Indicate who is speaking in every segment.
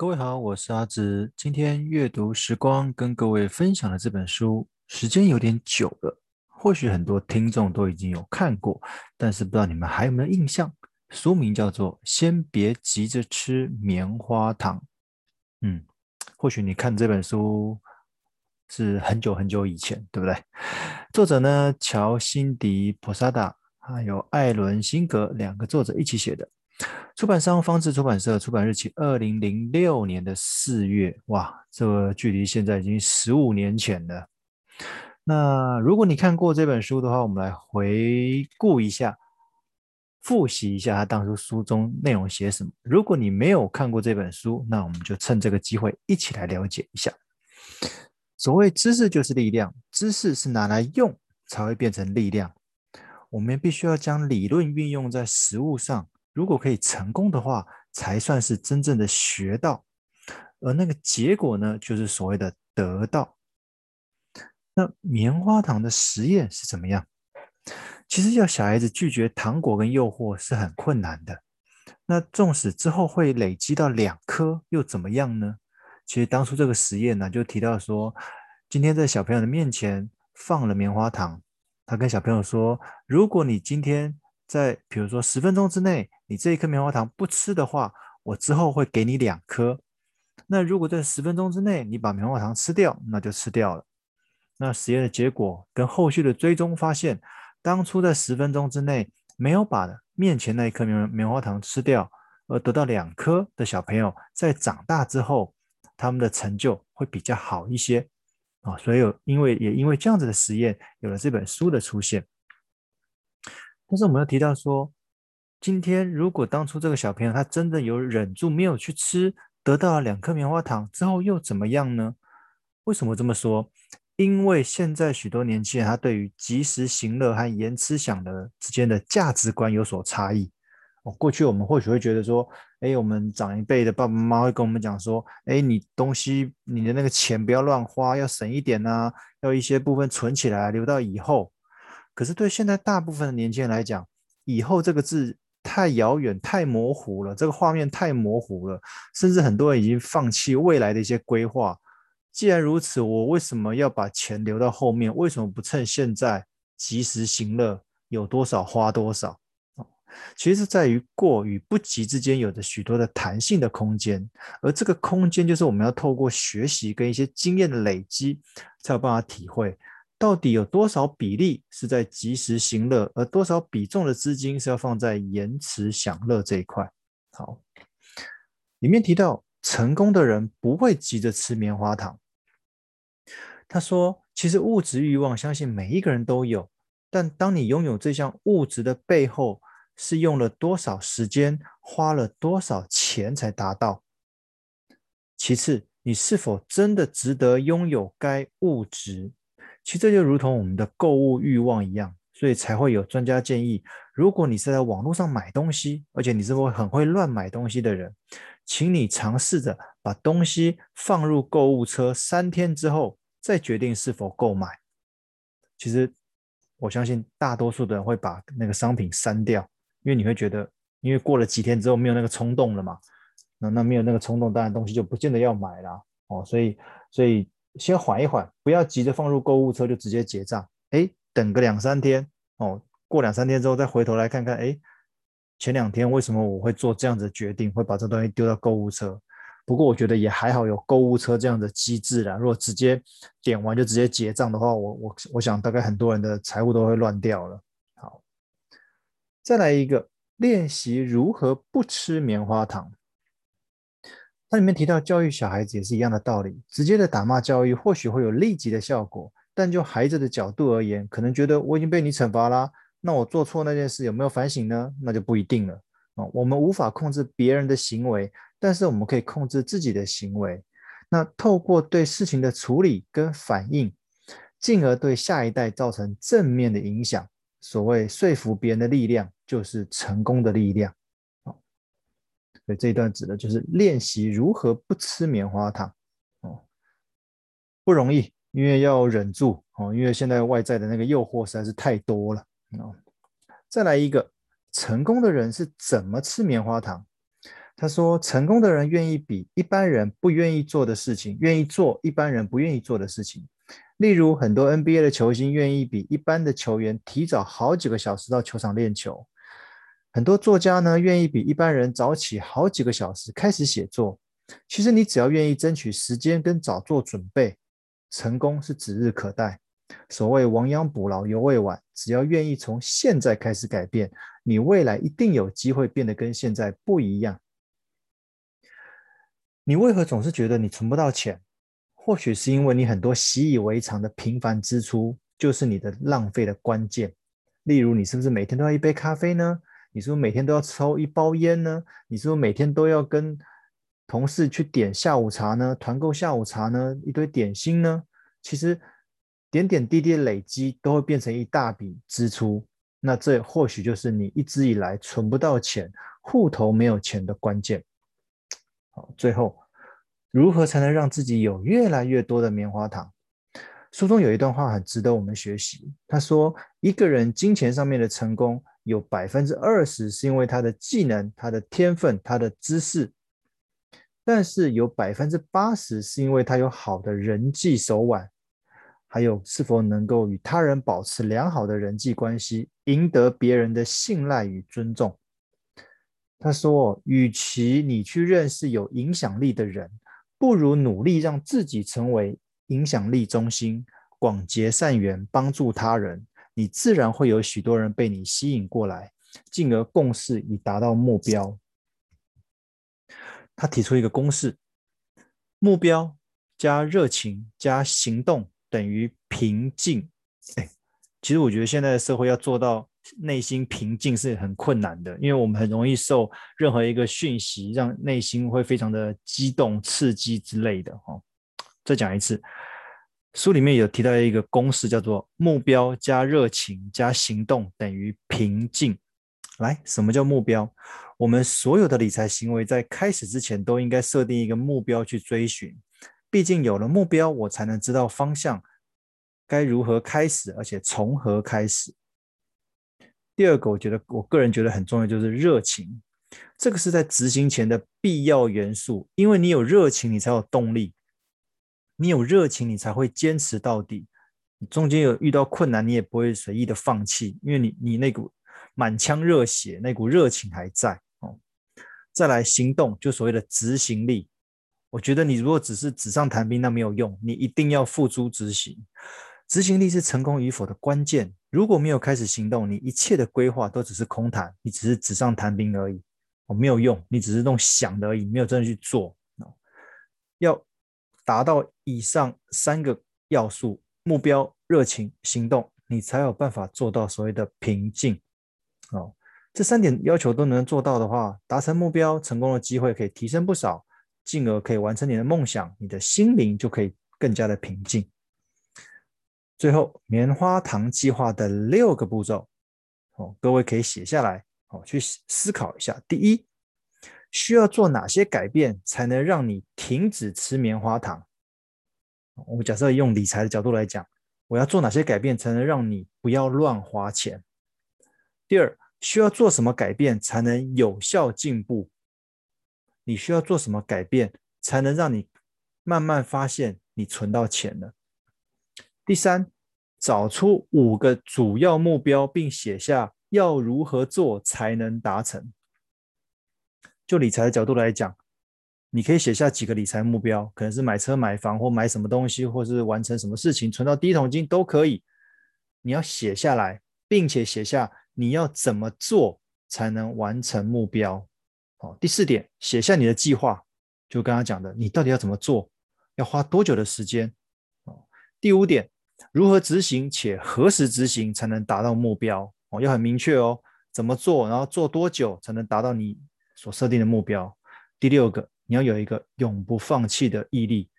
Speaker 1: 各位好，我是阿直。今天阅读时光跟各位分享的这本书，时间有点久了，或许很多听众都已经有看过，但是不知道你们还有没有印象？书名叫做《先别急着吃棉花糖》。嗯，或许你看这本书是很久很久以前，对不对？作者呢，乔辛迪·普萨达还有艾伦辛格两个作者一起写的。出版商方智出版社，出版日期二零零六年的四月，哇，这个距离现在已经十五年前了。那如果你看过这本书的话，我们来回顾一下，复习一下他当初书中内容写什么。如果你没有看过这本书，那我们就趁这个机会一起来了解一下。所谓知识就是力量，知识是拿来用才会变成力量。我们必须要将理论运用在实物上。如果可以成功的话，才算是真正的学到，而那个结果呢，就是所谓的得到。那棉花糖的实验是怎么样？其实要小孩子拒绝糖果跟诱惑是很困难的。那纵使之后会累积到两颗，又怎么样呢？其实当初这个实验呢，就提到说，今天在小朋友的面前放了棉花糖，他跟小朋友说，如果你今天在比如说十分钟之内，你这一颗棉花糖不吃的话，我之后会给你两颗。那如果在十分钟之内你把棉花糖吃掉，那就吃掉了。那实验的结果跟后续的追踪发现，当初在十分钟之内没有把面前那一颗棉棉花糖吃掉，而得到两颗的小朋友，在长大之后，他们的成就会比较好一些啊。所以有因为也因为这样子的实验，有了这本书的出现。但是我们要提到说，今天，如果当初这个小朋友他真的有忍住没有去吃，得到了两颗棉花糖之后又怎么样呢？为什么这么说？因为现在许多年轻人他对于及时行乐和延迟享乐之间的价值观有所差异。哦，过去我们或许会觉得说，哎，我们长一辈的爸爸妈妈会跟我们讲说，哎，你东西你的那个钱不要乱花，要省一点啊，要一些部分存起来，留到以后。可是对现在大部分的年轻人来讲，以后这个字。太遥远、太模糊了，这个画面太模糊了，甚至很多人已经放弃未来的一些规划。既然如此，我为什么要把钱留到后面？为什么不趁现在及时行乐，有多少花多少？其实在于过与不及之间有着许多的弹性的空间，而这个空间就是我们要透过学习跟一些经验的累积，才有办法体会。到底有多少比例是在及时行乐，而多少比重的资金是要放在延迟享乐这一块？好，里面提到成功的人不会急着吃棉花糖。他说，其实物质欲望，相信每一个人都有，但当你拥有这项物质的背后，是用了多少时间，花了多少钱才达到？其次，你是否真的值得拥有该物质？其实这就如同我们的购物欲望一样，所以才会有专家建议，如果你是在网络上买东西，而且你是会很会乱买东西的人，请你尝试着把东西放入购物车三天之后，再决定是否购买。其实我相信大多数的人会把那个商品删掉，因为你会觉得，因为过了几天之后没有那个冲动了嘛，那那没有那个冲动，当然东西就不见得要买了哦，所以所以。先缓一缓，不要急着放入购物车就直接结账。哎，等个两三天哦，过两三天之后再回头来看看，哎，前两天为什么我会做这样子的决定，会把这东西丢到购物车？不过我觉得也还好，有购物车这样的机制啦。如果直接点完就直接结账的话，我我我想大概很多人的财务都会乱掉了。好，再来一个练习如何不吃棉花糖。它里面提到教育小孩子也是一样的道理，直接的打骂教育或许会有立即的效果，但就孩子的角度而言，可能觉得我已经被你惩罚啦，那我做错那件事有没有反省呢？那就不一定了啊。我们无法控制别人的行为，但是我们可以控制自己的行为。那透过对事情的处理跟反应，进而对下一代造成正面的影响。所谓说服别人的力量，就是成功的力量。所以这一段指的就是练习如何不吃棉花糖哦，不容易，因为要忍住哦，因为现在外在的那个诱惑实在是太多了哦。再来一个，成功的人是怎么吃棉花糖？他说，成功的人愿意比一般人不愿意做的事情，愿意做一般人不愿意做的事情。例如，很多 NBA 的球星愿意比一般的球员提早好几个小时到球场练球。很多作家呢，愿意比一般人早起好几个小时开始写作。其实，你只要愿意争取时间跟早做准备，成功是指日可待。所谓亡羊补牢犹未晚，只要愿意从现在开始改变，你未来一定有机会变得跟现在不一样。你为何总是觉得你存不到钱？或许是因为你很多习以为常的平凡支出，就是你的浪费的关键。例如，你是不是每天都要一杯咖啡呢？你是不是每天都要抽一包烟呢？你是不是每天都要跟同事去点下午茶呢？团购下午茶呢？一堆点心呢？其实点点滴滴的累积都会变成一大笔支出。那这或许就是你一直以来存不到钱、户头没有钱的关键。好最后，如何才能让自己有越来越多的棉花糖？书中有一段话很值得我们学习。他说，一个人金钱上面的成功，有百分之二十是因为他的技能、他的天分、他的知识，但是有百分之八十是因为他有好的人际手腕，还有是否能够与他人保持良好的人际关系，赢得别人的信赖与尊重。他说：“与其你去认识有影响力的人，不如努力让自己成为影响力中心，广结善缘，帮助他人。你自然会有许多人被你吸引过来，进而共事以达到目标。”他提出一个公式：目标加热情加行动等于平静。哎，其实我觉得现在的社会要做到。内心平静是很困难的，因为我们很容易受任何一个讯息，让内心会非常的激动、刺激之类的。哈，再讲一次，书里面有提到一个公式，叫做目标加热情加行动等于平静。来，什么叫目标？我们所有的理财行为在开始之前都应该设定一个目标去追寻，毕竟有了目标，我才能知道方向该如何开始，而且从何开始。第二个，我觉得我个人觉得很重要，就是热情。这个是在执行前的必要元素，因为你有热情，你才有动力；你有热情，你才会坚持到底。你中间有遇到困难，你也不会随意的放弃，因为你你那股满腔热血，那股热情还在哦。再来行动，就所谓的执行力。我觉得你如果只是纸上谈兵，那没有用，你一定要付诸执行。执行力是成功与否的关键。如果没有开始行动，你一切的规划都只是空谈，你只是纸上谈兵而已，哦，没有用，你只是弄想的而已，没有真的去做。要达到以上三个要素：目标、热情、行动，你才有办法做到所谓的平静。哦，这三点要求都能做到的话，达成目标，成功的机会可以提升不少，进而可以完成你的梦想，你的心灵就可以更加的平静。最后，棉花糖计划的六个步骤，哦，各位可以写下来，哦，去思考一下。第一，需要做哪些改变才能让你停止吃棉花糖？我们假设用理财的角度来讲，我要做哪些改变才能让你不要乱花钱？第二，需要做什么改变才能有效进步？你需要做什么改变才能让你慢慢发现你存到钱了？第三，找出五个主要目标，并写下要如何做才能达成。就理财的角度来讲，你可以写下几个理财目标，可能是买车、买房，或买什么东西，或是完成什么事情，存到第一桶金都可以。你要写下来，并且写下你要怎么做才能完成目标。好，第四点，写下你的计划，就刚刚讲的，你到底要怎么做，要花多久的时间。哦第五点。如何执行且何时执行才能达到目标？哦，要很明确哦，怎么做，然后做多久才能达到你所设定的目标？第六个，你要有一个永不放弃的毅力，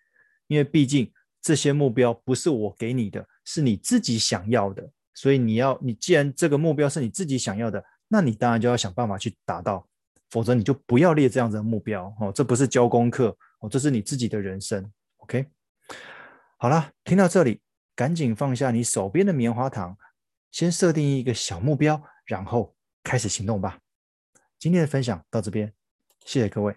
Speaker 1: 因为毕竟这些目标不是我给你的，是你自己想要的，所以你要，你既然这个目标是你自己想要的，那你当然就要想办法去达到，否则你就不要列这样子的目标哦，这不是交功课哦，这是你自己的人生。OK，好了，听到这里。赶紧放下你手边的棉花糖，先设定一个小目标，然后开始行动吧。今天的分享到这边，谢谢各位。